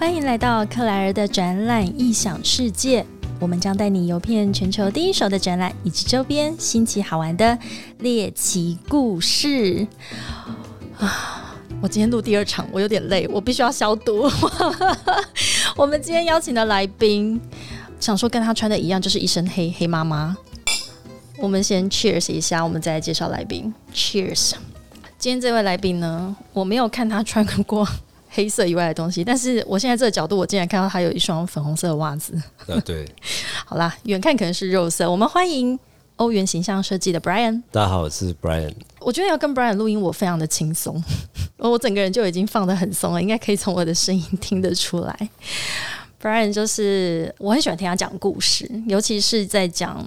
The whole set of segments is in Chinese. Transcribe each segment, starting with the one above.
欢迎来到克莱尔的展览异想世界，我们将带你游遍全球第一手的展览以及周边新奇好玩的猎奇故事。啊，我今天录第二场，我有点累，我必须要消毒。我们今天邀请的来宾，想说跟他穿的一样，就是一身黑黑妈妈。我们先 cheers 一下，我们再来介绍来宾。Cheers！今天这位来宾呢，我没有看他穿过黑色以外的东西，但是我现在这个角度，我竟然看到他有一双粉红色的袜子。啊，对，好啦，远看可能是肉色。我们欢迎欧元形象设计的 Brian。大家好，我是 Brian。我觉得要跟 Brian 录音，我非常的轻松，我整个人就已经放得很松了，应该可以从我的声音听得出来。Brian 就是我很喜欢听他讲故事，尤其是在讲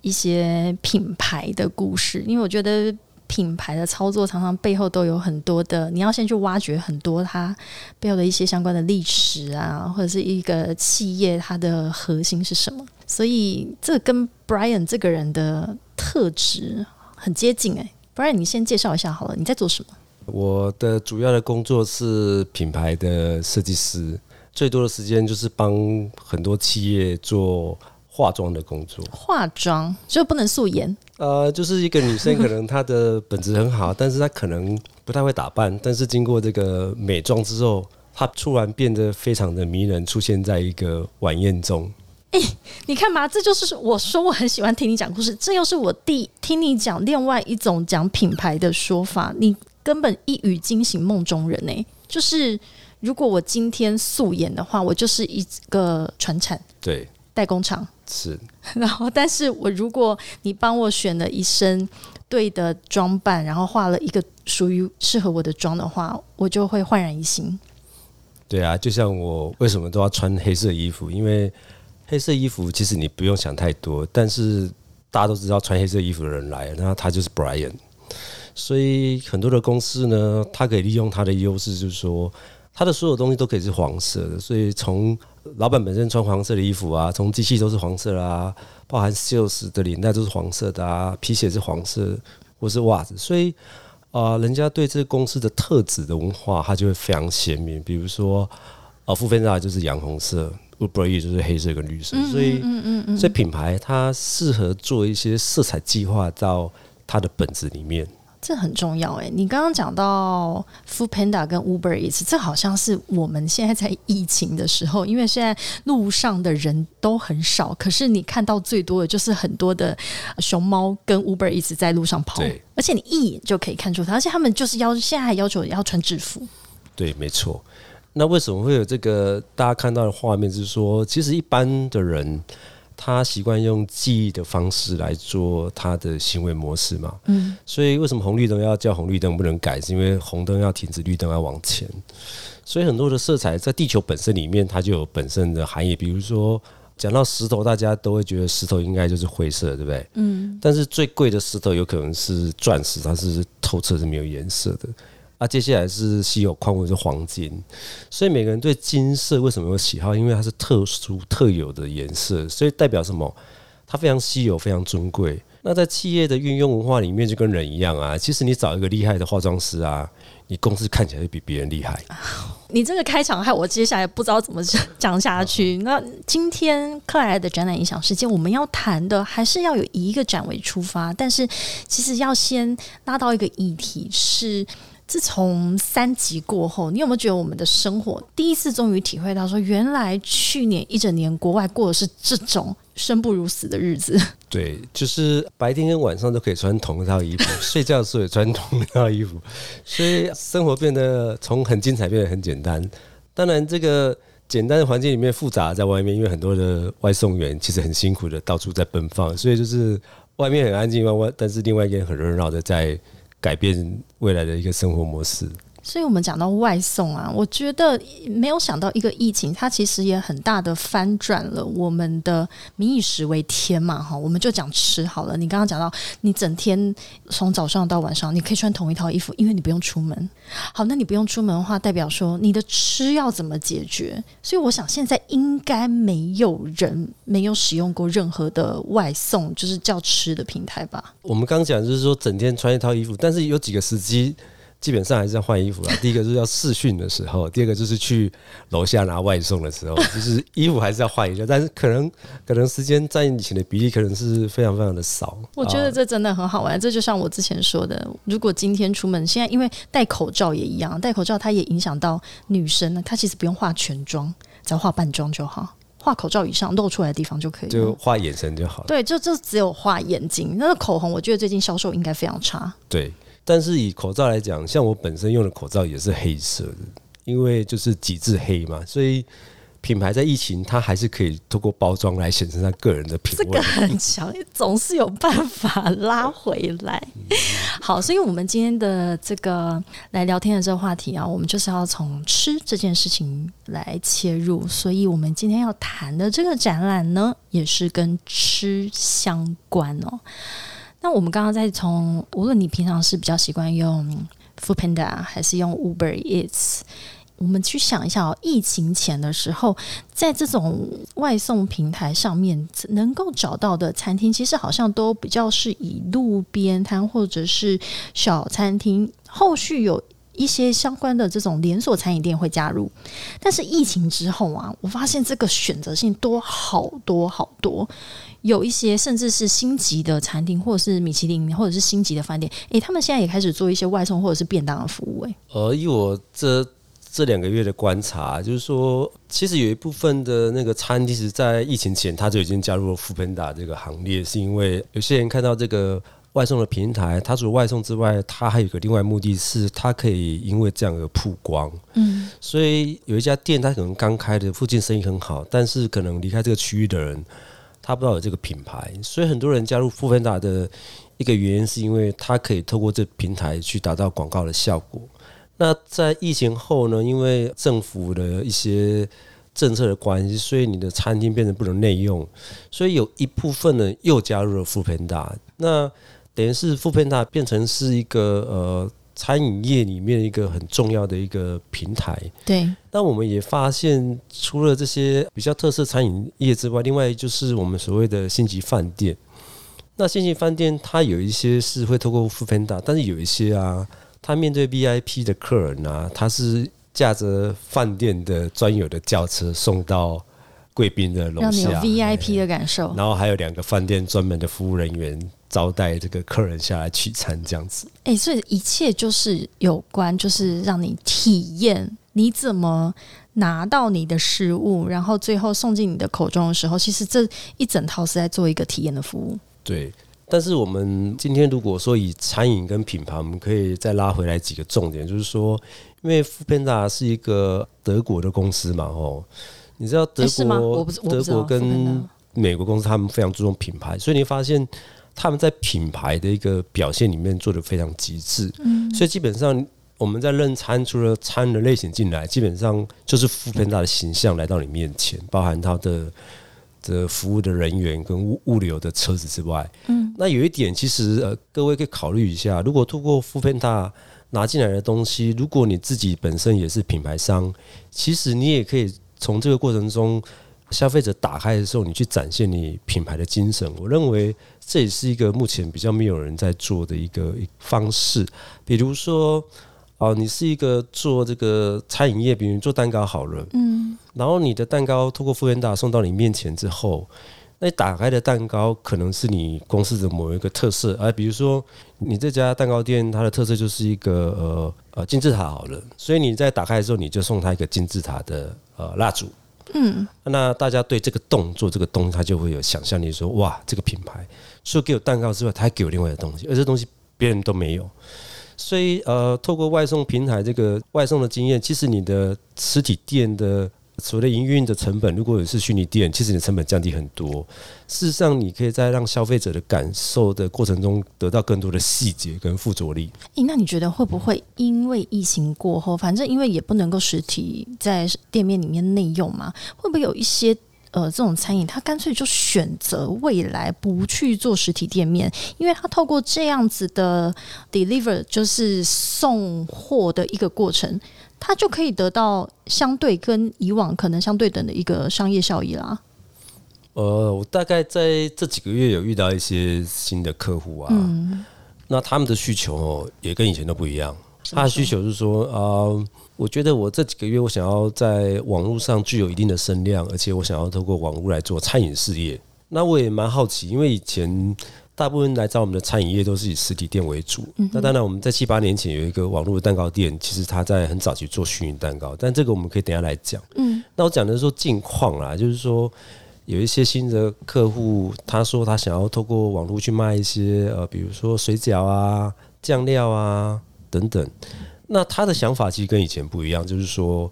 一些品牌的故事，因为我觉得品牌的操作常常背后都有很多的，你要先去挖掘很多它背后的一些相关的历史啊，或者是一个企业它的核心是什么。所以这跟 Brian 这个人的特质很接近诶。Brian，你先介绍一下好了，你在做什么？我的主要的工作是品牌的设计师。最多的时间就是帮很多企业做化妆的工作。化妆就不能素颜？呃，就是一个女生，可能她的本质很好，但是她可能不太会打扮，但是经过这个美妆之后，她突然变得非常的迷人，出现在一个晚宴中。哎，你看嘛，这就是我说我很喜欢听你讲故事，这又是我第听你讲另外一种讲品牌的说法，你根本一语惊醒梦中人呢，就是。如果我今天素颜的话，我就是一个传产对代工厂是。然后，但是我如果你帮我选了一身对的装扮，然后画了一个属于适合我的妆的话，我就会焕然一新。对啊，就像我为什么都要穿黑色衣服？因为黑色衣服其实你不用想太多，但是大家都知道穿黑色衣服的人来，那他就是 Brian。所以很多的公司呢，他可以利用他的优势，就是说。它的所有东西都可以是黄色的，所以从老板本身穿黄色的衣服啊，从机器都是黄色啦，包含 sales 的领带都是黄色的啊，皮鞋是黄色或是袜子，所以啊，人家对这个公司的特质的文化，它就会非常鲜明。比如说，啊，富芬达就是洋红色，Uber 就是黑色跟绿色，所以，所以品牌它适合做一些色彩计划到它的本子里面。这很重要哎！你刚刚讲到 Food Panda 跟 Uber Eats，这好像是我们现在在疫情的时候，因为现在路上的人都很少，可是你看到最多的就是很多的熊猫跟 Uber Eats 在路上跑，而且你一眼就可以看出它，而且他们就是要现在还要求要穿制服。对，没错。那为什么会有这个大家看到的画面？是说，其实一般的人。他习惯用记忆的方式来做他的行为模式嘛？嗯，所以为什么红绿灯要叫红绿灯不能改？是因为红灯要停止，绿灯要往前。所以很多的色彩在地球本身里面，它就有本身的含义。比如说，讲到石头，大家都会觉得石头应该就是灰色，对不对？嗯。但是最贵的石头有可能是钻石，它是透彻是没有颜色的。啊，接下来是稀有矿物是黄金，所以每个人对金色为什么有喜好？因为它是特殊特有的颜色，所以代表什么？它非常稀有，非常尊贵。那在企业的运用文化里面，就跟人一样啊。其实你找一个厉害的化妆师啊，你公司看起来比别人厉害。你这个开场害我接下来不知道怎么 讲下去。那今天克莱尔的展览影响世界，我们要谈的还是要有一个展为出发，但是其实要先拉到一个议题是。自从三级过后，你有没有觉得我们的生活第一次终于体会到，说原来去年一整年国外过的是这种生不如死的日子？对，就是白天跟晚上都可以穿同一套衣服，睡觉的时候也穿同一套衣服，所以生活变得从很精彩变得很简单。当然，这个简单的环境里面复杂在外面，因为很多的外送员其实很辛苦的到处在奔放，所以就是外面很安静，外外但是另外一边很热闹的在。改变未来的一个生活模式。所以，我们讲到外送啊，我觉得没有想到一个疫情，它其实也很大的翻转了我们的民以食为天嘛，哈，我们就讲吃好了。你刚刚讲到，你整天从早上到晚上，你可以穿同一套衣服，因为你不用出门。好，那你不用出门的话，代表说你的吃要怎么解决？所以，我想现在应该没有人没有使用过任何的外送，就是叫吃的平台吧。我们刚讲就是说整天穿一套衣服，但是有几个时机。基本上还是要换衣服啦。第一个就是要试训的时候，第二个就是去楼下拿外送的时候，就是衣服还是要换一下。但是可能可能时间占以前的比例可能是非常非常的少。我觉得这真的很好玩。这就像我之前说的，如果今天出门，现在因为戴口罩也一样，戴口罩它也影响到女生呢。她其实不用化全妆，只要化半妆就好。画口罩以上露出来的地方就可以，就画眼神就好。对，就就只有画眼睛。那个口红，我觉得最近销售应该非常差。对，但是以口罩来讲，像我本身用的口罩也是黑色的，因为就是极致黑嘛，所以。品牌在疫情，它还是可以通过包装来显示它个人的品味。这个很强，总是有办法拉回来。好，所以我们今天的这个来聊天的这个话题啊，我们就是要从吃这件事情来切入。所以我们今天要谈的这个展览呢，也是跟吃相关哦。那我们刚刚在从，无论你平常是比较习惯用 Foodpanda 还是用 Uber Eats。我们去想一下哦，疫情前的时候，在这种外送平台上面能够找到的餐厅，其实好像都比较是以路边摊或者是小餐厅。后续有一些相关的这种连锁餐饮店会加入，但是疫情之后啊，我发现这个选择性多好多好多，有一些甚至是星级的餐厅，或者是米其林，或者是星级的饭店，诶，他们现在也开始做一些外送或者是便当的服务。诶，呃，以我这。这两个月的观察，就是说，其实有一部分的那个餐厅是在疫情前他就已经加入了富喷达这个行列，是因为有些人看到这个外送的平台，它除了外送之外，它还有个另外目的是，它可以因为这样而曝光。嗯，所以有一家店，它可能刚开的，附近生意很好，但是可能离开这个区域的人，他不知道有这个品牌，所以很多人加入富喷达的一个原因，是因为它可以透过这平台去达到广告的效果。那在疫情后呢？因为政府的一些政策的关系，所以你的餐厅变成不能内用，所以有一部分人又加入了富平达。那等于是富平大变成是一个呃餐饮业里面一个很重要的一个平台。对。那我们也发现，除了这些比较特色餐饮业之外，另外就是我们所谓的星级饭店。那星级饭店它有一些是会透过富平大，但是有一些啊。它面对 VIP 的客人啊，他是驾着饭店的专有的轿车送到贵宾的楼下，让你有 VIP 的感受。然后还有两个饭店专门的服务人员招待这个客人下来取餐，这样子。哎，所以一切就是有关，就是让你体验你怎么拿到你的食物，然后最后送进你的口中的时候，其实这一整套是在做一个体验的服务。对。但是我们今天如果说以餐饮跟品牌，我们可以再拉回来几个重点，就是说，因为富片达是一个德国的公司嘛，哦，你知道德国德国跟美国公司他们非常注重品牌，所以你发现他们在品牌的一个表现里面做的非常极致，嗯，所以基本上我们在认餐，除了餐的类型进来，基本上就是富片大的形象来到你面前，包含它的。的服务的人员跟物物流的车子之外，嗯，那有一点其实呃，各位可以考虑一下，如果通过富片大拿进来的东西，如果你自己本身也是品牌商，其实你也可以从这个过程中，消费者打开的时候，你去展现你品牌的精神。我认为这也是一个目前比较没有人在做的一个方式，比如说。哦，你是一个做这个餐饮业，比如做蛋糕好了，嗯，然后你的蛋糕透过富源达送到你面前之后，那打开的蛋糕可能是你公司的某一个特色，而比如说你这家蛋糕店它的特色就是一个呃呃金字塔好了，所以你在打开的时候你就送他一个金字塔的呃蜡烛，嗯，那大家对这个动作这个东西他就会有想象力，说哇这个品牌除了给我蛋糕之外，他还给我另外的东西，而这东西别人都没有。所以，呃，透过外送平台这个外送的经验，其实你的实体店的除了营运的成本，如果是虚拟店，其实你的成本降低很多。事实上，你可以在让消费者的感受的过程中，得到更多的细节跟附着力。诶，那你觉得会不会因为疫情过后，反正因为也不能够实体在店面里面内用嘛，会不会有一些？呃，这种餐饮，他干脆就选择未来不去做实体店面，因为他透过这样子的 deliver，就是送货的一个过程，他就可以得到相对跟以往可能相对等的一个商业效益啦。呃，我大概在这几个月有遇到一些新的客户啊，那他们的需求哦也跟以前都不一样。他的需求是说，呃，我觉得我这几个月我想要在网络上具有一定的声量，而且我想要透过网络来做餐饮事业。那我也蛮好奇，因为以前大部分来找我们的餐饮业都是以实体店为主。那当然，我们在七八年前有一个网络的蛋糕店，其实他在很早期做虚拟蛋糕，但这个我们可以等下来讲。嗯，那我讲的是说近况啦，就是说。有一些新的客户，他说他想要透过网络去卖一些呃，比如说水饺啊、酱料啊等等。那他的想法其实跟以前不一样，就是说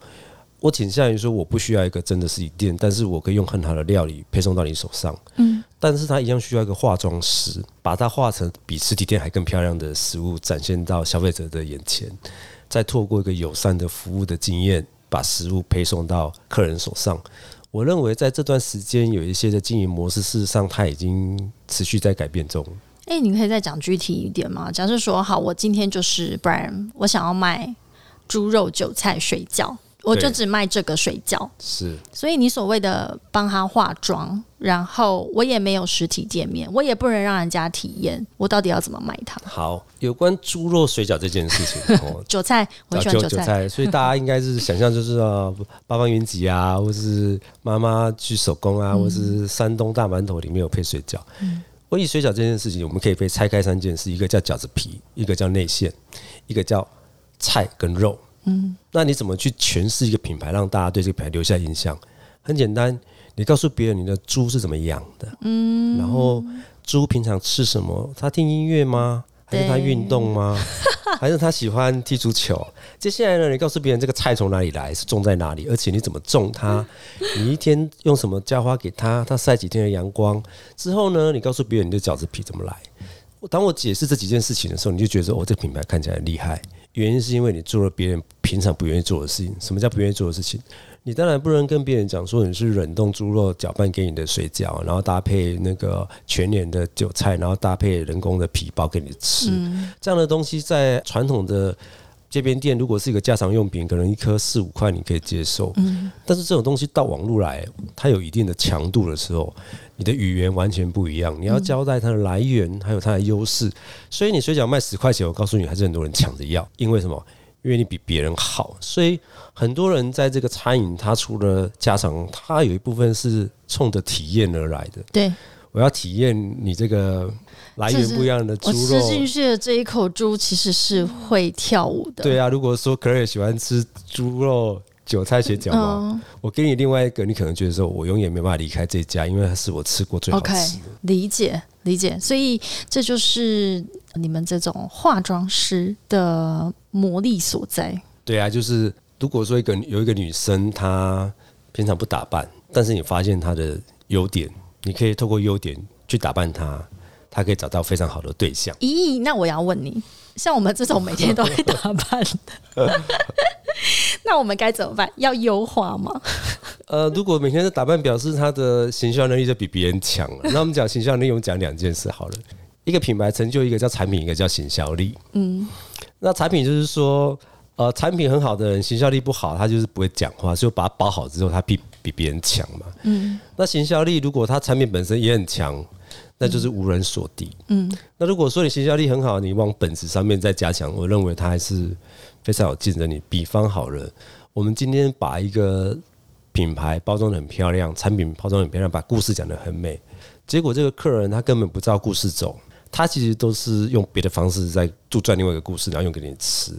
我倾向于说我不需要一个真的实体店，但是我可以用很好的料理配送到你手上。嗯，但是它一样需要一个化妆师，把它化成比实体店还更漂亮的食物展现到消费者的眼前，再透过一个友善的服务的经验，把食物配送到客人手上。我认为在这段时间有一些的经营模式，事实上它已经持续在改变中。哎，你可以再讲具体一点吗？假设说，好，我今天就是不然，我想要卖猪肉韭菜水饺。我就只卖这个水饺，是。所以你所谓的帮他化妆，然后我也没有实体店面，我也不能让人家体验，我到底要怎么卖它？好，有关猪肉水饺这件事情，韭菜，我喜欢韭菜，所以大家应该是想象就是啊，八方云集啊，或是妈妈去手工啊，或是山东大馒头里面有配水饺。嗯，我以水饺这件事情，我们可以被拆开三件事：一个叫饺子皮，一个叫内馅，一个叫菜跟肉。嗯，那你怎么去诠释一个品牌，让大家对这个品牌留下印象？很简单，你告诉别人你的猪是怎么养的，嗯，然后猪平常吃什么？它听音乐吗？还是它运动吗？还是它喜欢踢足球？接下来呢，你告诉别人这个菜从哪里来，是种在哪里，而且你怎么种它？你一天用什么浇花给它？它晒几天的阳光之后呢？你告诉别人你的饺子皮怎么来？当我解释这几件事情的时候，你就觉得哦，这个品牌看起来很厉害。原因是因为你做了别人平常不愿意做的事情。什么叫不愿意做的事情？你当然不能跟别人讲说你是冷冻猪肉搅拌给你的水饺，然后搭配那个全年的韭菜，然后搭配人工的皮包给你吃。这样的东西在传统的。街边店如果是一个家常用品，可能一颗四五块你可以接受。嗯，但是这种东西到网络来，它有一定的强度的时候，你的语言完全不一样。你要交代它的来源，还有它的优势。所以你水饺卖十块钱，我告诉你，还是很多人抢着要。因为什么？因为你比别人好。所以很多人在这个餐饮，它除了家常，它有一部分是冲着体验而来的。对，我要体验你这个。来源不一样的猪肉，吃进去的这一口猪其实是会跳舞的。对啊，如果说可乐喜欢吃猪肉韭菜血饺嘛，我给你另外一个，你可能觉得说我永远没办法离开这家，因为它是我吃过最好吃的。理解理解，所以这就是你们这种化妆师的魔力所在。对啊，就是如果说一个有一个女生，她平常不打扮，但是你发现她的优点，你可以透过优点去打扮他。他可以找到非常好的对象。咦，那我要问你，像我们这种每天都会打扮的，那我们该怎么办？要优化吗？呃，如果每天的打扮表示他的行销能力就比别人强了，那我们讲行销能力，我们讲两件事好了。一个品牌成就，一个叫产品，一个叫行销力。嗯，那产品就是说，呃，产品很好的人，行销力不好，他就是不会讲话，就把它包好之后，他比比别人强嘛。嗯，那行销力如果他产品本身也很强。那就是无人所敌。嗯，那如果说你行销力很好，你往本质上面再加强，我认为它还是非常有竞争力。比方好了，我们今天把一个品牌包装的很漂亮，产品包装很漂亮，把故事讲的很美，结果这个客人他根本不照故事走，他其实都是用别的方式在杜撰另外一个故事，然后用给你吃。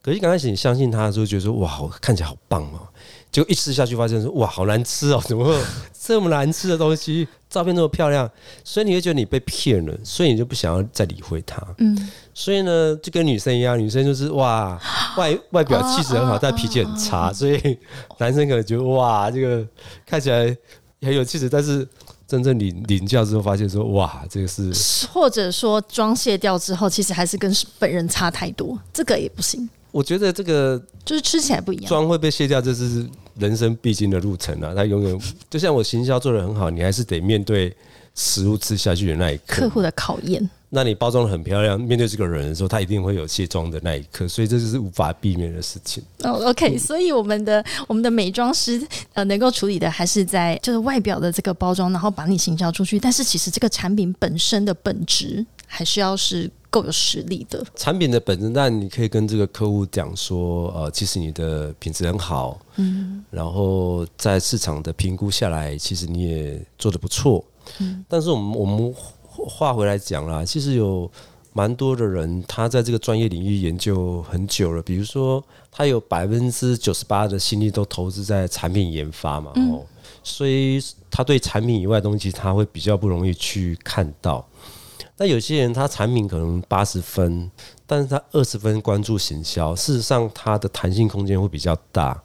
可是刚开始你相信他的时候，觉得说哇，看起来好棒哦。就一吃下去，发现说哇，好难吃哦！怎么会 这么难吃的东西？照片那么漂亮，所以你会觉得你被骗了，所以你就不想要再理会他。嗯，所以呢，就跟女生一样，女生就是哇，外外表气质很好，但脾气很差，所以男生可能觉得哇，这个看起来很有气质，但是真正领领教之后，发现说哇，这个是或者说妆卸掉之后，其实还是跟本人差太多，这个也不行。我觉得这个就是吃起来不一样，妆会被卸掉，这是人生必经的路程啊！它永远 就像我行销做的很好，你还是得面对食物吃下去的那一刻，客户的考验。那你包装的很漂亮，面对这个人的时候，他一定会有卸妆的那一刻，所以这就是无法避免的事情。哦，OK，所以我们的我们的美妆师呃，能够处理的还是在就是外表的这个包装，然后把你行销出去。但是其实这个产品本身的本质还是要是。够有实力的。产品的本身，但你可以跟这个客户讲说，呃，其实你的品质很好，嗯，然后在市场的评估下来，其实你也做的不错，嗯，但是我们我们话回来讲啦，其实有蛮多的人，他在这个专业领域研究很久了，比如说他有百分之九十八的心力都投资在产品研发嘛，哦，所以他对产品以外的东西，他会比较不容易去看到。那有些人他产品可能八十分，但是他二十分关注行销，事实上他的弹性空间会比较大，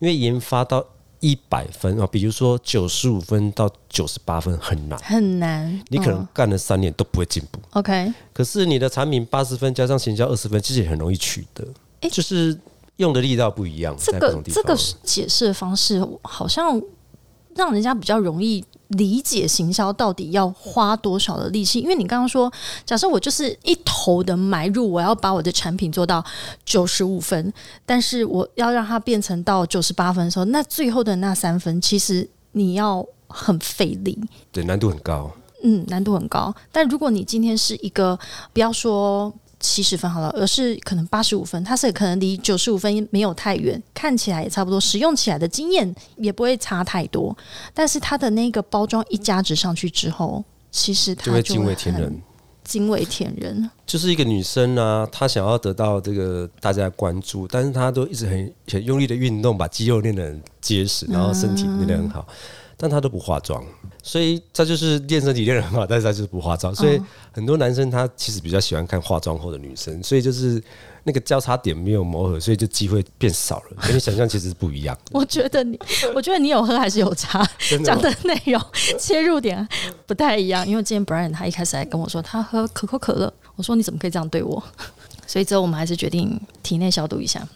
因为研发到一百分啊，比如说九十五分到九十八分很难，很难，你可能干了三年都不会进步。OK，可是你的产品八十分加上行销二十分，其实也很容易取得，就是用的力道不一样。这个这个解释的方式好像让人家比较容易。理解行销到底要花多少的力气？因为你刚刚说，假设我就是一头的埋入，我要把我的产品做到九十五分，但是我要让它变成到九十八分的时候，那最后的那三分，其实你要很费力，对，难度很高。嗯，难度很高。但如果你今天是一个，不要说。七十分好了，而是可能八十五分，它是可能离九十五分没有太远，看起来也差不多，使用起来的经验也不会差太多。但是它的那个包装一加值上去之后，其实它就会惊为天人，惊为天人。就是一个女生啊，她想要得到这个大家关注，但是她都一直很很用力的运动，把肌肉练得很结实，然后身体练得很好。但她都不化妆，所以他就是练身体练得很好，但是他就是不化妆。所以很多男生他其实比较喜欢看化妆后的女生，所以就是那个交叉点没有磨合，所以就机会变少了。跟你想象其实是不一样。我觉得你，我觉得你有喝还是有差，讲的内容切入点不太一样。因为今天 Brian 他一开始还跟我说他喝可口可乐，我说你怎么可以这样对我？所以之后我们还是决定体内消毒一下。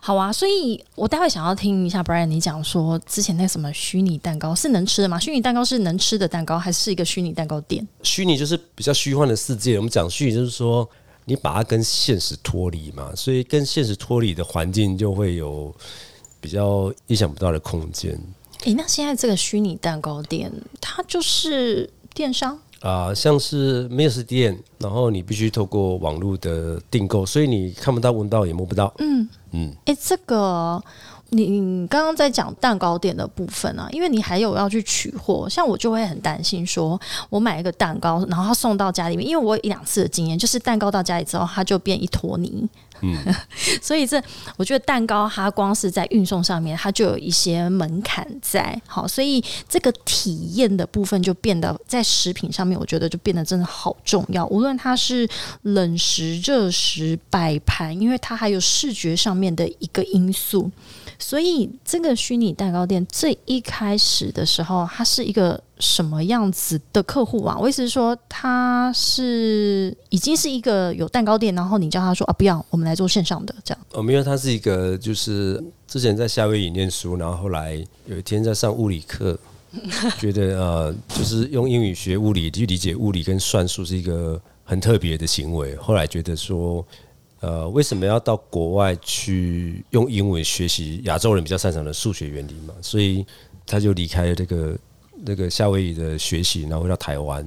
好啊，所以我待会想要听一下 Brian 你讲说之前那什么虚拟蛋糕是能吃的吗？虚拟蛋糕是能吃的蛋糕，还是一个虚拟蛋糕店？虚拟就是比较虚幻的世界。我们讲虚拟就是说你把它跟现实脱离嘛，所以跟现实脱离的环境就会有比较意想不到的空间。诶，那现在这个虚拟蛋糕店，它就是电商？啊，像是没有实店，然后你必须透过网络的订购，所以你看不到、闻到也摸不到。嗯嗯，哎，这个你你刚刚在讲蛋糕店的部分啊，因为你还有要去取货，像我就会很担心，说我买一个蛋糕，然后他送到家里面，因为我有一两次的经验，就是蛋糕到家里之后，它就变一坨泥。所以这我觉得蛋糕它光是在运送上面，它就有一些门槛在。好，所以这个体验的部分就变得在食品上面，我觉得就变得真的好重要。无论它是冷食、热食、摆盘，因为它还有视觉上面的一个因素。所以这个虚拟蛋糕店最一开始的时候，它是一个。什么样子的客户啊？我意思是说，他是已经是一个有蛋糕店，然后你叫他说啊，不要，我们来做线上的这样。哦，没有，他是一个，就是之前在夏威夷念书，然后后来有一天在上物理课，觉得呃，就是用英语学物理去理解物理跟算术是一个很特别的行为。后来觉得说，呃，为什么要到国外去用英文学习亚洲人比较擅长的数学原理嘛？所以他就离开了这个。那个夏威夷的学习，然后回到台湾。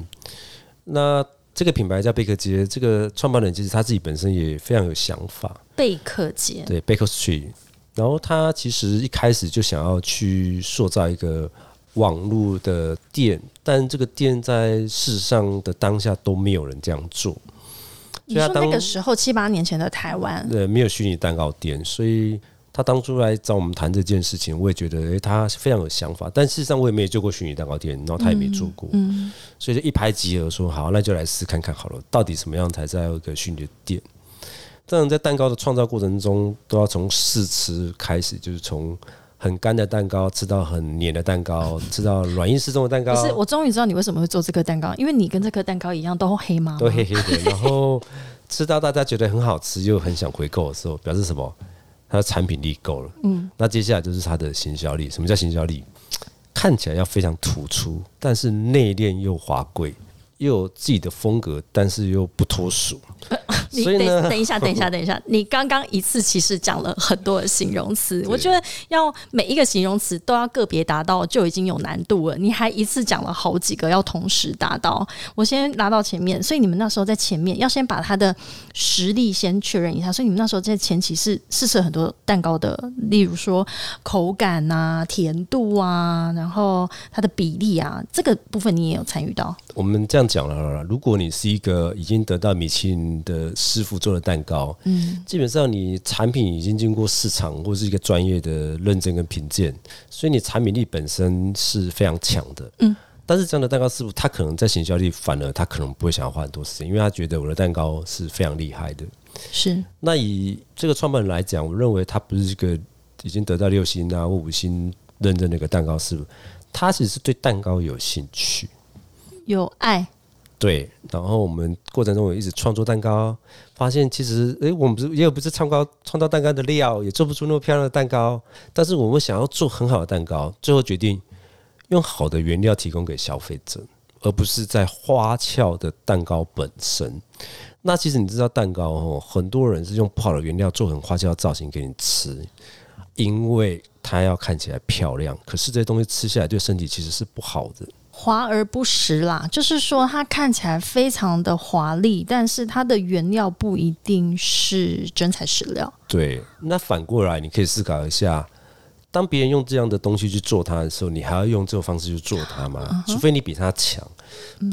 那这个品牌叫贝克街，这个创办人其实他自己本身也非常有想法。贝克街，对，Baker Street。然后他其实一开始就想要去塑造一个网络的店，但这个店在事实上的当下都没有人这样做。你说那个时候七八年前的台湾，对，没有虚拟蛋糕店，所以。他当初来找我们谈这件事情，我也觉得，诶，他非常有想法。但事实上，我也没有做过虚拟蛋糕店，然后他也没做过，所以就一拍即合，说好，那就来试看看好了，到底什么样才在一个虚拟店？当然，在蛋糕的创造过程中，都要从试吃开始，就是从很干的蛋糕吃到很黏的蛋糕，吃到软硬适中的蛋糕。不是，我终于知道你为什么会做这个蛋糕，因为你跟这颗蛋糕一样都黑吗？都黑黑的。然后吃到大家觉得很好吃，又很想回购的时候，表示什么？它的产品力够了，嗯，那接下来就是它的行销力。什么叫行销力？看起来要非常突出，但是内敛又华贵，又有自己的风格，但是又不脱俗。你等等一下，等一下，等一下，你刚刚一次其实讲了很多的形容词，我觉得要每一个形容词都要个别达到就已经有难度了，你还一次讲了好几个要同时达到。我先拿到前面，所以你们那时候在前面要先把他的实力先确认一下，所以你们那时候在前期是试吃很多蛋糕的，例如说口感啊、甜度啊，然后它的比例啊，这个部分你也有参与到。我们这样讲了，如果你是一个已经得到米其林的师傅做的蛋糕，嗯，基本上你产品已经经过市场或是一个专业的认证跟评鉴，所以你产品力本身是非常强的，嗯。但是这样的蛋糕师傅，他可能在行销力反而他可能不会想要花很多时间，因为他觉得我的蛋糕是非常厉害的。是。那以这个创办人来讲，我认为他不是一个已经得到六星啊或五星认证的一个蛋糕师傅，他其实是对蛋糕有兴趣，有爱。对，然后我们过程中也一直创作蛋糕，发现其实，诶，我们不是也有不是创造创造蛋糕的料，也做不出那么漂亮的蛋糕，但是我们想要做很好的蛋糕，最后决定用好的原料提供给消费者，而不是在花俏的蛋糕本身。那其实你知道，蛋糕哦，很多人是用不好的原料做很花俏的造型给你吃，因为它要看起来漂亮，可是这些东西吃下来对身体其实是不好的。华而不实啦，就是说它看起来非常的华丽，但是它的原料不一定是真材实料。对，那反过来你可以思考一下，当别人用这样的东西去做它的时候，你还要用这种方式去做它吗？除非你比他强，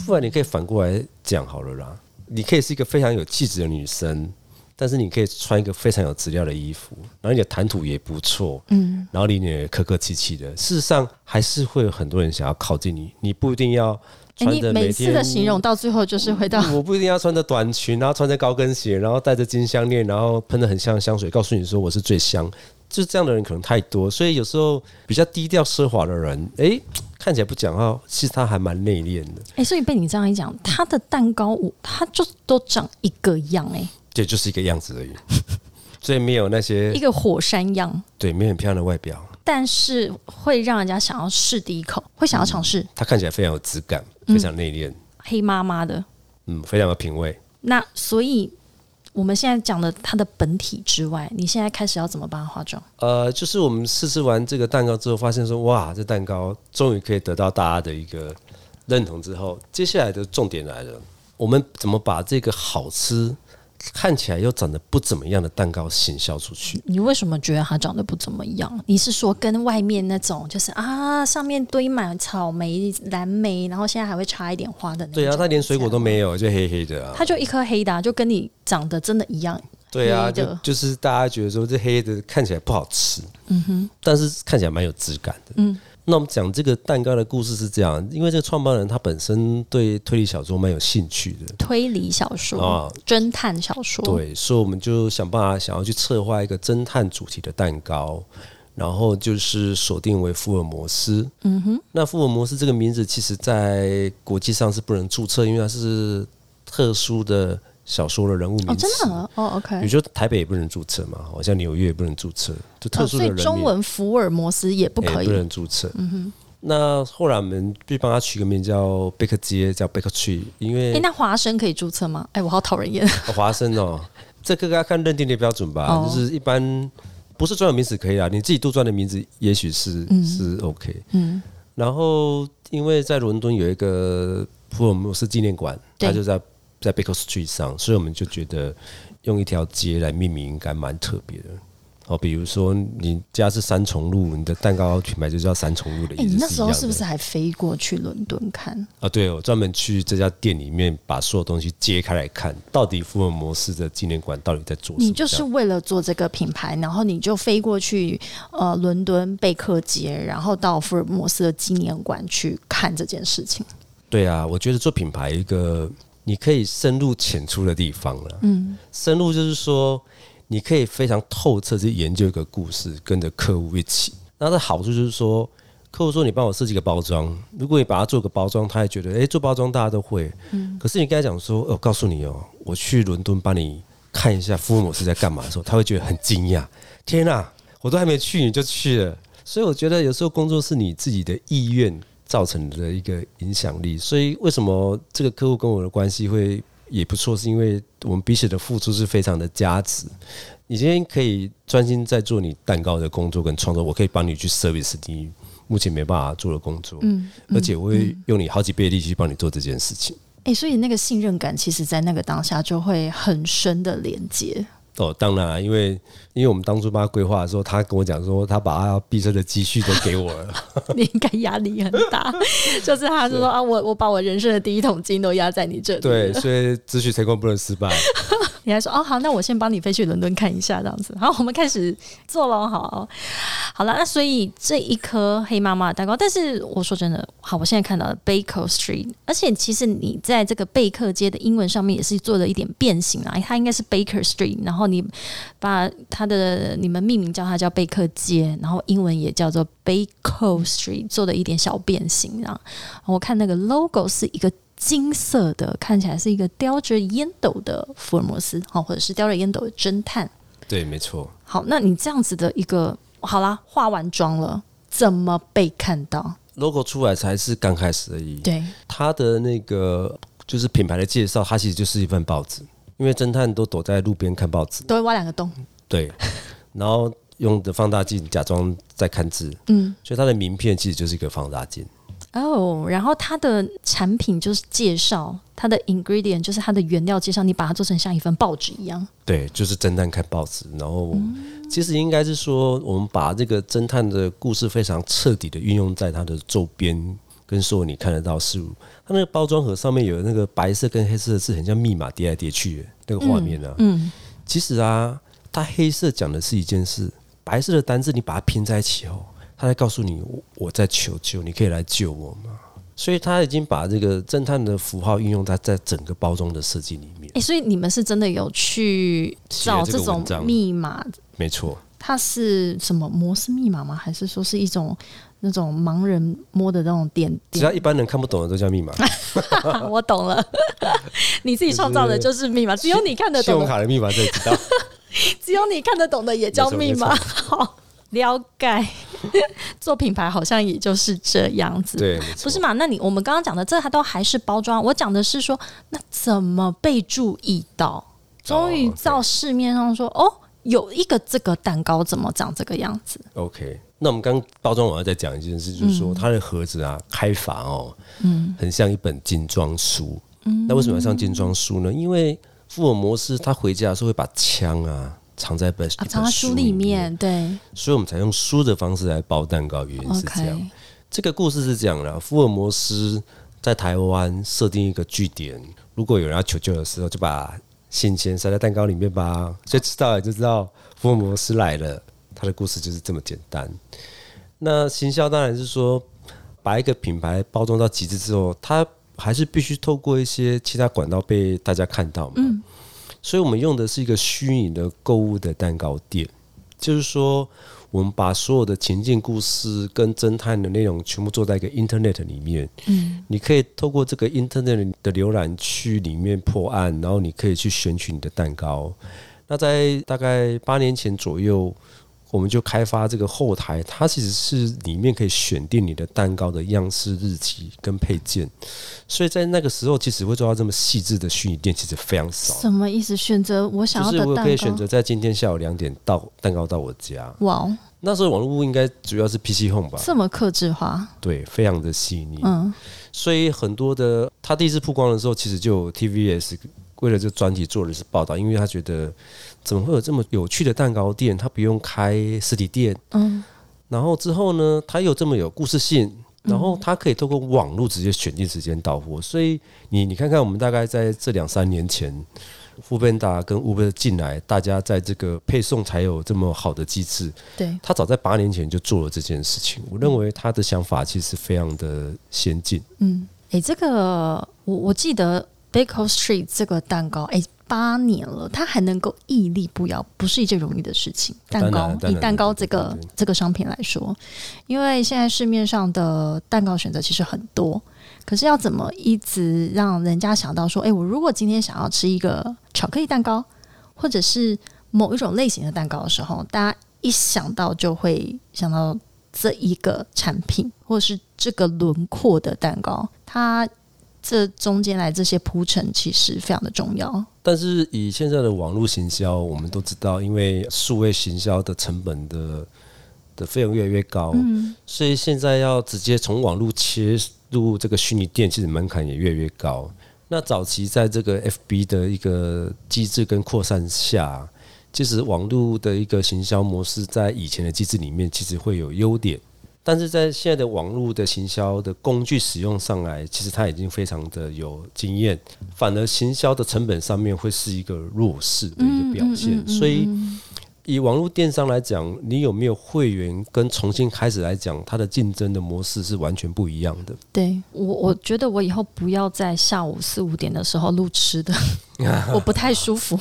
不然你可以反过来讲好了啦。你可以是一个非常有气质的女生。但是你可以穿一个非常有质量的衣服，然后你的谈吐也不错，嗯，然后你也客客气气的。事实上，还是会有很多人想要靠近你。你不一定要穿的每次的形容到最后就是回到我不一定要穿着短裙，然后穿着高跟鞋，然后戴着金项链，然后喷的很香香水，告诉你说我是最香。就是这样的人可能太多，所以有时候比较低调奢华的人，哎，看起来不讲话，其实他还蛮内敛的。哎，所以被你这样一讲，他的蛋糕我他就都长一个样，哎。这就是一个样子而已，所以没有那些一个火山样，对，没有很漂亮的外表，但是会让人家想要试第一口，会想要尝试。它看起来非常有质感，非常内敛，黑麻麻的，嗯，非常有品味。那所以我们现在讲的它的本体之外，你现在开始要怎么帮它化妆？呃，就是我们试吃完这个蛋糕之后，发现说，哇，这蛋糕终于可以得到大家的一个认同之后，接下来的重点来了，我们怎么把这个好吃？看起来又长得不怎么样的蛋糕行销出去，你为什么觉得它长得不怎么样？你是说跟外面那种就是啊，上面堆满草莓、蓝莓，然后现在还会插一点花的那种？对啊，它连水果都没有，就黑黑的啊。它就一颗黑的，就跟你长得真的一样。对啊，就就是大家觉得说这黑的看起来不好吃，嗯哼，但是看起来蛮有质感的，嗯。那我们讲这个蛋糕的故事是这样，因为这个创办人他本身对推理小说蛮有兴趣的，推理小说啊，侦探小说，对，所以我们就想办法想要去策划一个侦探主题的蛋糕，然后就是锁定为福尔摩斯。嗯哼，那福尔摩斯这个名字其实在国际上是不能注册，因为它是特殊的。小说的人物名字，真的哦，OK。比如说台北也不能注册嘛，好像纽约也不能注册，就特殊的人中文福尔摩斯也不可以，不能注册。嗯哼。那后来我们就帮他取个名叫贝克街，叫贝克区，因为哎，那华生可以注册吗？哎，我好讨人厌。华生哦，这个要看认定的标准吧，就是一般不是专有名词可以啊，你自己杜撰的名字也许是是 OK。嗯。然后因为在伦敦有一个福尔摩斯纪念馆，他就在。在 Baker Street 上，所以我们就觉得用一条街来命名应该蛮特别的。哦，比如说你家是三重路，你的蛋糕品牌就叫三重路的意思。你那时候是不是还飞过去伦敦看？啊，对，我专门去这家店里面把所有东西揭开来看，到底福尔摩斯的纪念馆到底在做什么？你就是为了做这个品牌，然后你就飞过去呃伦敦贝克街，然后到福尔摩斯的纪念馆去看这件事情。对啊，我觉得做品牌一个。你可以深入浅出的地方了。嗯，深入就是说，你可以非常透彻去研究一个故事，跟着客户一起。那的好处就是说，客户说你帮我设计个包装，如果你把它做个包装，他也觉得，哎，做包装大家都会。嗯。可是你跟他讲说，我告诉你哦，我去伦敦帮你看一下福尔摩斯在干嘛的时候，他会觉得很惊讶。天哪，我都还没去你就去了。所以我觉得有时候工作是你自己的意愿。造成的一个影响力，所以为什么这个客户跟我的关系会也不错，是因为我们彼此的付出是非常的价值。你今天可以专心在做你蛋糕的工作跟创作，我可以帮你去 service 你目前没办法做的工作，嗯，而且我会用你好几倍的力气帮你做这件事情。哎，所以那个信任感，其实在那个当下就会很深的连接。哦，当然啊，因为因为我们当初帮他规划的时候，他跟我讲说，他把他毕生的积蓄都给我了。你应该压力很大，就是他就说啊，我我把我人生的第一桶金都压在你这里。对，所以只许成功不能失败。你还说哦好，那我先帮你飞去伦敦看一下这样子。好，我们开始做了。好，好了，那所以这一颗黑妈妈蛋糕，但是我说真的，好，我现在看到了 Baker Street，而且其实你在这个贝克街的英文上面也是做了一点变形啊，它应该是 Baker Street，然后你把它的你们命名叫它叫贝克街，然后英文也叫做 Baker Street，做了一点小变形啊。我看那个 logo 是一个。金色的，看起来是一个叼着烟斗的福尔摩斯，好，或者是叼着烟斗的侦探。对，没错。好，那你这样子的一个，好啦，化完妆了，怎么被看到？logo 出来才是刚开始而已。对，它的那个就是品牌的介绍，它其实就是一份报纸，因为侦探都躲在路边看报纸，都会挖两个洞。对，然后用的放大镜假装在看字，嗯，所以它的名片其实就是一个放大镜。哦，然后它的产品就是介绍它的 ingredient，就是它的原料介绍，你把它做成像一份报纸一样。对，就是侦探看报纸。然后其实应该是说，我们把这个侦探的故事非常彻底的运用在它的周边，跟所有你看得到事物。它那个包装盒上面有那个白色跟黑色的字，很像密码叠来叠去的那个画面呢。嗯，其实啊，它黑色讲的是一件事，白色的单字你把它拼在一起后。他在告诉你，我在求救，你可以来救我吗？所以他已经把这个侦探的符号运用在在整个包装的设计里面。哎，所以你们是真的有去找这种密码？没错。它是什么摩斯密码吗？还是说是一种那种盲人摸的那种点？只要一般人看不懂的都叫密码。我懂了，你自己创造的就是密码，只有你看得懂。信用卡的密码才知道，只有你看得懂的也叫密码。好。了解，做品牌好像也就是这样子，对，不是嘛？那你我们刚刚讲的这，它都还是包装。我讲的是说，那怎么被注意到？终于到市面上说，哦，有一个这个蛋糕怎么长这个样子？OK，那我们刚包装，我要再讲一件事，就是说它的盒子啊，开法哦，嗯，很像一本精装书。嗯，那为什么要像精装书呢？因为福尔摩斯他回家的时候会把枪啊。藏在本藏在书里面，对，所以我们才用书的方式来包蛋糕，原因是这样。这个故事是这样的：福尔摩斯在台湾设定一个据点，如果有人要求救的时候，就把信签塞在蛋糕里面吧。所以知道了就知道福尔摩斯来了。他的故事就是这么简单。那行销当然是说，把一个品牌包装到极致之后，它还是必须透过一些其他管道被大家看到嘛。所以我们用的是一个虚拟的购物的蛋糕店，就是说，我们把所有的情境故事跟侦探的内容全部做在一个 Internet 里面。嗯，你可以透过这个 Internet 的浏览区里面破案，然后你可以去选取你的蛋糕。那在大概八年前左右。我们就开发这个后台，它其实是里面可以选定你的蛋糕的样式、日期跟配件，所以在那个时候，其实会做到这么细致的虚拟店，其实非常少。什么意思？选择我想要的蛋糕，我可以选择在今天下午两点到蛋糕到我家。哇，那时候网络应该主要是 PC Home 吧？这么克制化？对，非常的细腻。嗯，所以很多的他第一次曝光的时候，其实就 TVS 为了这专题做的是报道，因为他觉得。怎么会有这么有趣的蛋糕店？他不用开实体店，嗯，然后之后呢，他又这么有故事性，然后他可以透过网络直接选定时间到货。所以你你看看，我们大概在这两三年前，富边达跟 Uber 进来，大家在这个配送才有这么好的机制。对，他早在八年前就做了这件事情。我认为他的想法其实非常的先进。嗯，哎，这个我我记得 Baker Street 这个蛋糕，哎。八年了，它还能够屹立不摇，不是一件容易的事情。蛋糕以蛋糕这个这个商品来说，因为现在市面上的蛋糕选择其实很多，可是要怎么一直让人家想到说，哎，我如果今天想要吃一个巧克力蛋糕，或者是某一种类型的蛋糕的时候，大家一想到就会想到这一个产品，或者是这个轮廓的蛋糕，它。这中间来这些铺陈其实非常的重要。但是以现在的网络行销，我们都知道，因为数位行销的成本的的费用越来越高，嗯，所以现在要直接从网络切入这个虚拟店，其实门槛也越来越高。那早期在这个 FB 的一个机制跟扩散下，其实网络的一个行销模式在以前的机制里面其实会有优点，但是在现在的网络的行销的工具使用上来，其实它已经非常的有经验，反而行销的成本上面会是一个弱势的一个表现，所以。以网络电商来讲，你有没有会员跟重新开始来讲，它的竞争的模式是完全不一样的。对我，我觉得我以后不要在下午四五点的时候录吃的，我不太舒服，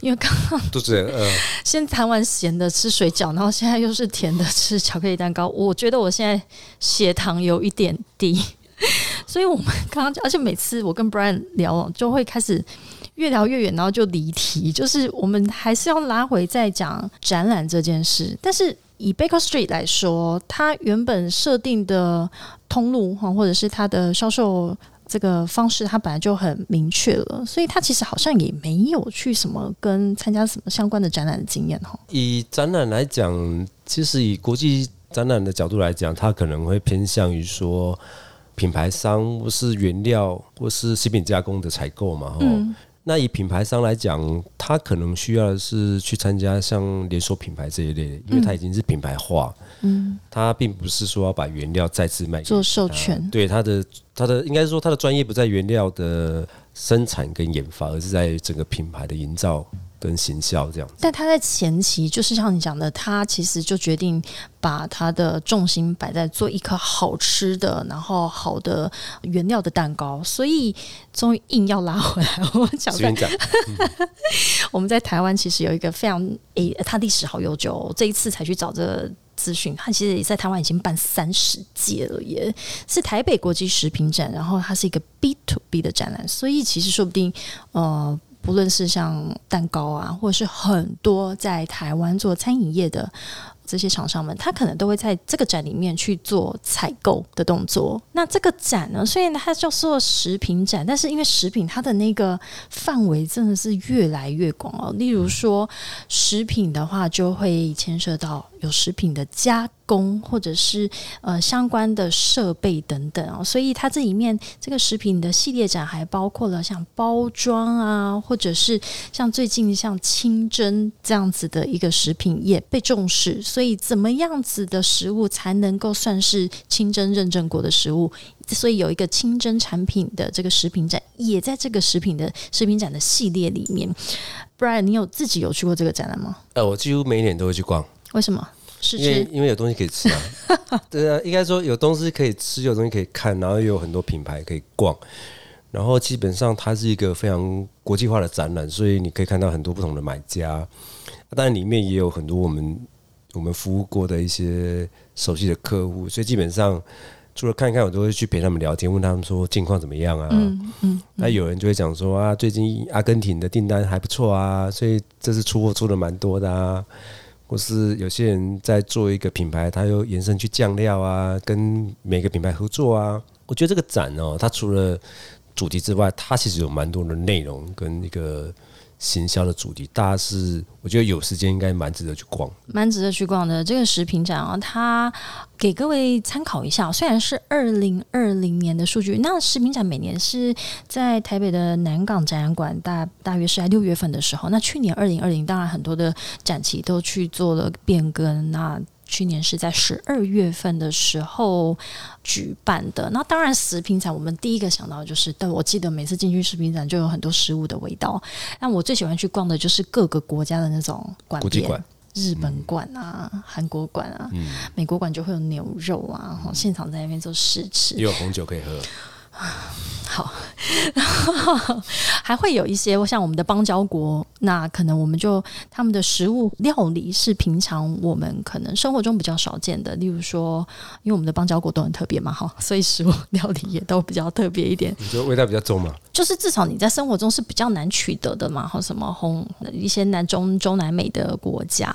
因为刚刚肚子饿，先谈完咸的吃水饺，然后现在又是甜的吃巧克力蛋糕，我觉得我现在血糖有一点低，所以我们刚刚，而且每次我跟 Brian 聊，就会开始。越聊越远，然后就离题。就是我们还是要拉回再讲展览这件事。但是以 Baker Street 来说，它原本设定的通路哈，或者是它的销售这个方式，它本来就很明确了。所以它其实好像也没有去什么跟参加什么相关的展览的经验哈。以展览来讲，其实以国际展览的角度来讲，它可能会偏向于说品牌商或是原料或是食品加工的采购嘛，哈。那以品牌商来讲，他可能需要的是去参加像连锁品牌这一类，因为它已经是品牌化。嗯，他并不是说要把原料再次卖做授权。对他的他的应该是说他的专业不在原料的生产跟研发，而是在整个品牌的营造。跟行销这样，但他在前期就是像你讲的，他其实就决定把他的重心摆在做一颗好吃的，然后好的原料的蛋糕，所以终于硬要拉回来。我讲，我们在台湾其实有一个非常诶，他历史好悠久，这一次才去找这个资讯。他其实也在台湾已经办三十届了，也是台北国际食品展，然后它是一个 B to B 的展览，所以其实说不定呃。不论是像蛋糕啊，或者是很多在台湾做餐饮业的。这些厂商们，他可能都会在这个展里面去做采购的动作。那这个展呢，虽然它叫做食品展，但是因为食品它的那个范围真的是越来越广哦。例如说，食品的话就会牵涉到有食品的加工，或者是呃相关的设备等等哦。所以它这里面这个食品的系列展还包括了像包装啊，或者是像最近像清真这样子的一个食品也被重视。所以，怎么样子的食物才能够算是清真认证过的食物？所以有一个清真产品的这个食品展，也在这个食品的食品展的系列里面。不然，你有自己有去过这个展览吗？呃，我几乎每年都会去逛。为什么？是因为因为有东西可以吃啊。对啊，应该说有东西可以吃，有东西可以看，然后又有很多品牌可以逛。然后基本上它是一个非常国际化的展览，所以你可以看到很多不同的买家。当然，里面也有很多我们。我们服务过的一些熟悉的客户，所以基本上除了看一看，我都会去陪他们聊天，问他们说近况怎么样啊？嗯嗯。那有人就会讲说啊，最近阿根廷的订单还不错啊，所以这次出货出的蛮多的啊。或是有些人在做一个品牌，他又延伸去酱料啊，跟每个品牌合作啊。我觉得这个展哦，它除了主题之外，它其实有蛮多的内容跟一个。行销的主题，大家是我觉得有时间应该蛮值得去逛，蛮值得去逛的。这个食品展啊，它给各位参考一下。虽然是二零二零年的数据，那食品展每年是在台北的南港展览馆，大大约是在六月份的时候。那去年二零二零，当然很多的展期都去做了变更。那去年是在十二月份的时候举办的。那当然，食品展我们第一个想到就是，但我记得每次进去食品展就有很多食物的味道。那我最喜欢去逛的就是各个国家的那种馆店，日本馆啊、韩国馆啊、美国馆就会有牛肉啊，现场在那边做试吃，也有红酒可以喝。好，然 后还会有一些，像我们的邦交国，那可能我们就他们的食物料理是平常我们可能生活中比较少见的，例如说，因为我们的邦交国都很特别嘛，哈，所以食物料理也都比较特别一点。你觉得味道比较重吗？就是至少你在生活中是比较难取得的嘛，哈，什么红一些南中中南美的国家，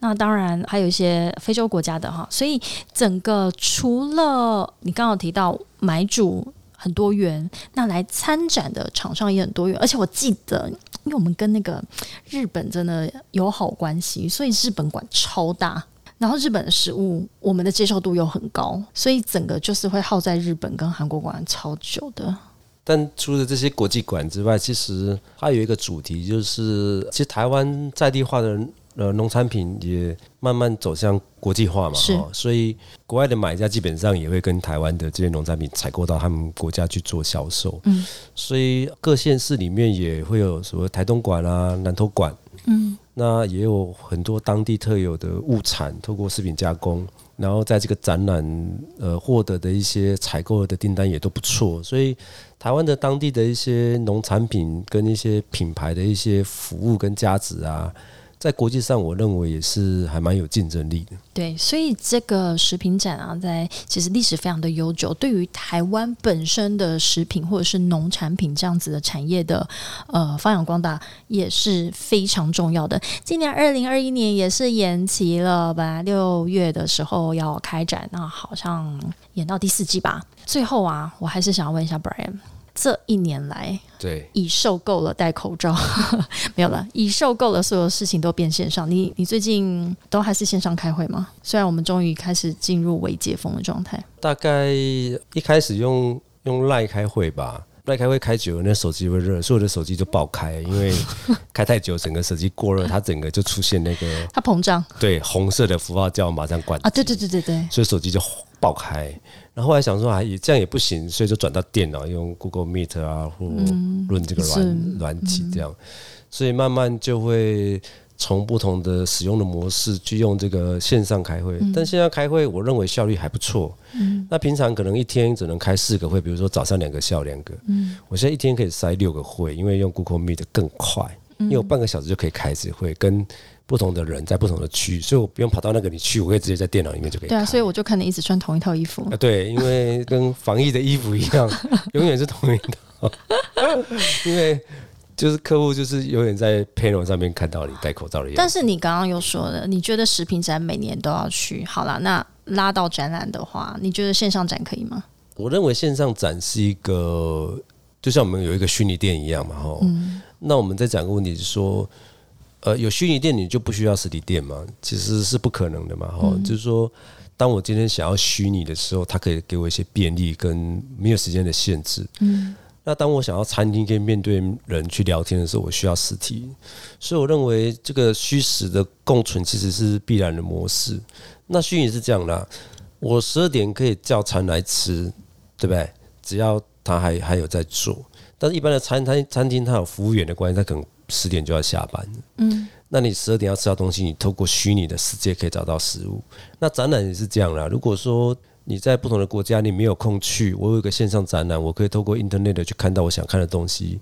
那当然还有一些非洲国家的哈，所以整个除了你刚刚提到买主。很多元，那来参展的厂商也很多元，而且我记得，因为我们跟那个日本真的友好关系，所以日本馆超大。然后日本的食物，我们的接受度又很高，所以整个就是会耗在日本跟韩国馆超久的。但除了这些国际馆之外，其实它有一个主题，就是其实台湾在地化的人呃农产品也慢慢走向国际化嘛，是，所以国外的买家基本上也会跟台湾的这些农产品采购到他们国家去做销售。嗯，所以各县市里面也会有什么台东馆啊、南投馆。嗯。那也有很多当地特有的物产，透过食品加工，然后在这个展览呃获得的一些采购的订单也都不错，所以台湾的当地的一些农产品跟一些品牌的一些服务跟价值啊。在国际上，我认为也是还蛮有竞争力的。对，所以这个食品展啊，在其实历史非常的悠久，对于台湾本身的食品或者是农产品这样子的产业的呃发扬光大也是非常重要的。今年二零二一年也是延期了，本来六月的时候要开展，那好像演到第四季吧。最后啊，我还是想要问一下 Brian。这一年来，对，已受够了戴口罩，没有了，已受够了，所有事情都变线上。你你最近都还是线上开会吗？虽然我们终于开始进入微解封的状态，大概一开始用用赖开会吧，赖开会开久了，那手机会热，所有的手机就爆开，因为 开太久，整个手机过热，它整个就出现那个它膨胀，对，红色的符号叫马上关啊，对对对对对，所以手机就爆开。然后后来想说啊，也这样也不行，所以就转到电脑，用 Google Meet 啊，或论这个软软体这样，所以慢慢就会从不同的使用的模式去用这个线上开会。但现在开会，我认为效率还不错。嗯，那平常可能一天只能开四个会，比如说早上两个，下午两个。嗯，我现在一天可以塞六个会，因为用 Google Meet 更快，因为我半个小时就可以开一次会跟。不同的人在不同的区，所以我不用跑到那个你去，我可以直接在电脑里面就可以。对啊，所以我就看你一直穿同一套衣服。啊，对，因为跟防疫的衣服一样，永远是同一套。因为就是客户就是永远在 panel 上面看到你戴口罩的样子。但是你刚刚又说了，你觉得食品展每年都要去？好了，那拉到展览的话，你觉得线上展可以吗？我认为线上展是一个，就像我们有一个虚拟店一样嘛，哈。嗯。那我们在讲个问题是说。呃，有虚拟店你就不需要实体店吗？其实是不可能的嘛，哈，就是说，当我今天想要虚拟的时候，它可以给我一些便利跟没有时间的限制。嗯，那当我想要餐厅可以面对人去聊天的时候，我需要实体，所以我认为这个虚实的共存其实是必然的模式。那虚拟是这样的，我十二点可以叫餐来吃，对不对？只要他还还有在做，但是一般的餐餐餐厅它有服务员的关系，它可能。十点就要下班嗯，那你十二点要吃到东西，你透过虚拟的世界可以找到食物。那展览也是这样啦。如果说你在不同的国家，你没有空去，我有一个线上展览，我可以透过 Internet 去看到我想看的东西，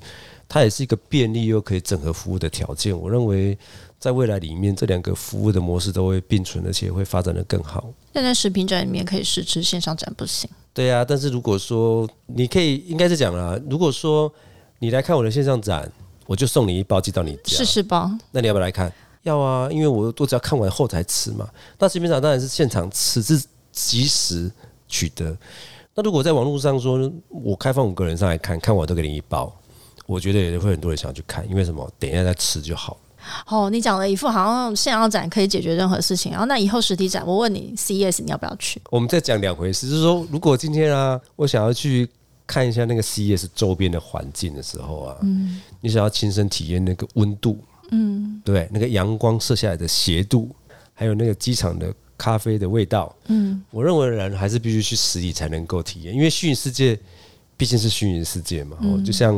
它也是一个便利又可以整合服务的条件。我认为在未来里面，这两个服务的模式都会并存，而且会发展的更好。现在食品展里面可以试吃，线上展不行。对啊，但是如果说你可以，应该是讲啦，如果说你来看我的线上展。我就送你一包寄到你家试试包，那你要不要来看？要啊，因为我都只要看完后才吃嘛。那市面上当然是现场吃，是及时取得。那如果在网络上说，我开放五个人上来看看我都给你一包，我觉得也会很多人想去看，因为什么？等一下再吃就好了。哦，你讲了一副好像线上展可以解决任何事情，然后那以后实体展，我问你，CES 你要不要去？我们再讲两回事，就是说，如果今天啊，我想要去。看一下那个 CES 周边的环境的时候啊，嗯，你想要亲身体验那个温度，嗯，对，那个阳光射下来的斜度，还有那个机场的咖啡的味道，嗯，我认为人还是必须去实体才能够体验，因为虚拟世界毕竟是虚拟世界嘛，哦，就像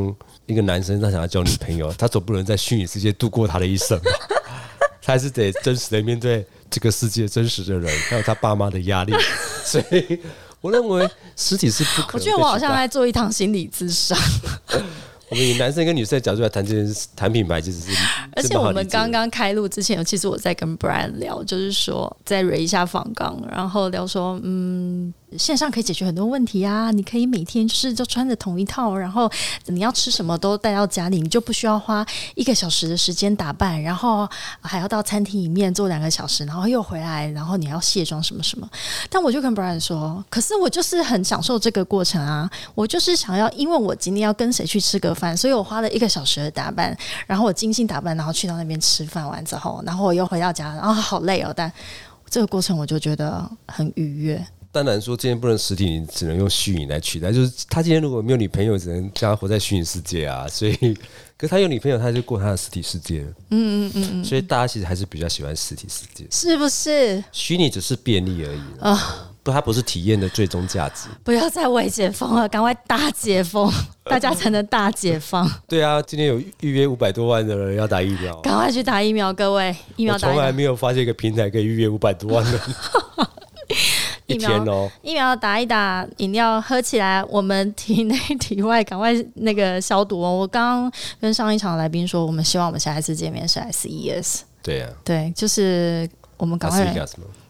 一个男生他想要交女朋友，他总不能在虚拟世界度过他的一生吧，他还是得真实的面对这个世界真实的人，还有他爸妈的压力，所以。我认为实体是不可。我觉得我好像在做一堂心理咨商。我们以男生跟女生的角度来谈这件事，谈品牌其实是。而且我们刚刚开录之前，其实我在跟 Brian 聊，就是说再 r 一下访纲，然后聊说，嗯，线上可以解决很多问题啊！你可以每天就是就穿着同一套，然后你要吃什么都带到家里，你就不需要花一个小时的时间打扮，然后还要到餐厅里面坐两个小时，然后又回来，然后你要卸妆什么什么。但我就跟 Brian 说，可是我就是很享受这个过程啊！我就是想要，因为我今天要跟谁去吃个饭，所以我花了一个小时的打扮，然后我精心打扮，然后去到那边吃饭完之后，然后我又回到家，然后好累哦，但这个过程我就觉得很愉悦。当然说今天不能实体，你只能用虚拟来取代。就是他今天如果没有女朋友，只能叫他活在虚拟世界啊。所以，可他有女朋友，他就过他的实体世界。嗯嗯嗯嗯。所以大家其实还是比较喜欢实体世界，是不是？虚拟只是便利而已啊，不，它不是体验的最终价值。不要再未解封了，赶快大解封，大家才能大解放。对啊，今天有预约五百多万的人要打疫苗，赶快去打疫苗，各位疫苗打。从来没有发现一个平台可以预约五百多万的。一天哦，疫苗打一打，饮料喝起来，我们体内体外赶快那个消毒哦。我刚刚跟上一场来宾说，我们希望我们下一次见面是 SES。对呀，对，就是我们赶快。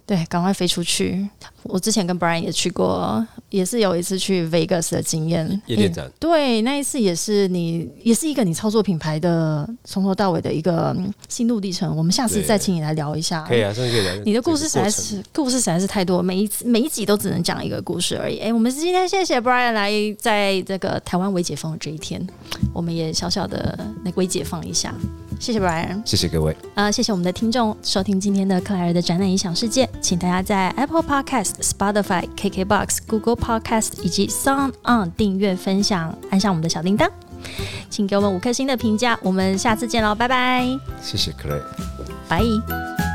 对，赶快飞出去！我之前跟 Brian 也去过，也是有一次去 Vegas 的经验。夜店展。对，那一次也是你，也是一个你操作品牌的从头到尾的一个心路历程。我们下次再请你来聊一下。可以啊，甚至可以聊。你的故事实在是故事实在是太多，每一次每一集都只能讲一个故事而已。哎，我们今天谢谢 Brian 来，在这个台湾微解封的这一天，我们也小小的那微解放一下。谢谢 Brian，谢谢各位。呃，谢谢我们的听众收听今天的克莱尔的展览影响世界，请大家在 Apple Podcast、Spotify、KKBox、Google Podcast 以及 Sound On 订阅、分享，按上我们的小铃铛，请给我们五颗星的评价。我们下次见喽，拜拜。谢谢克莱，拜。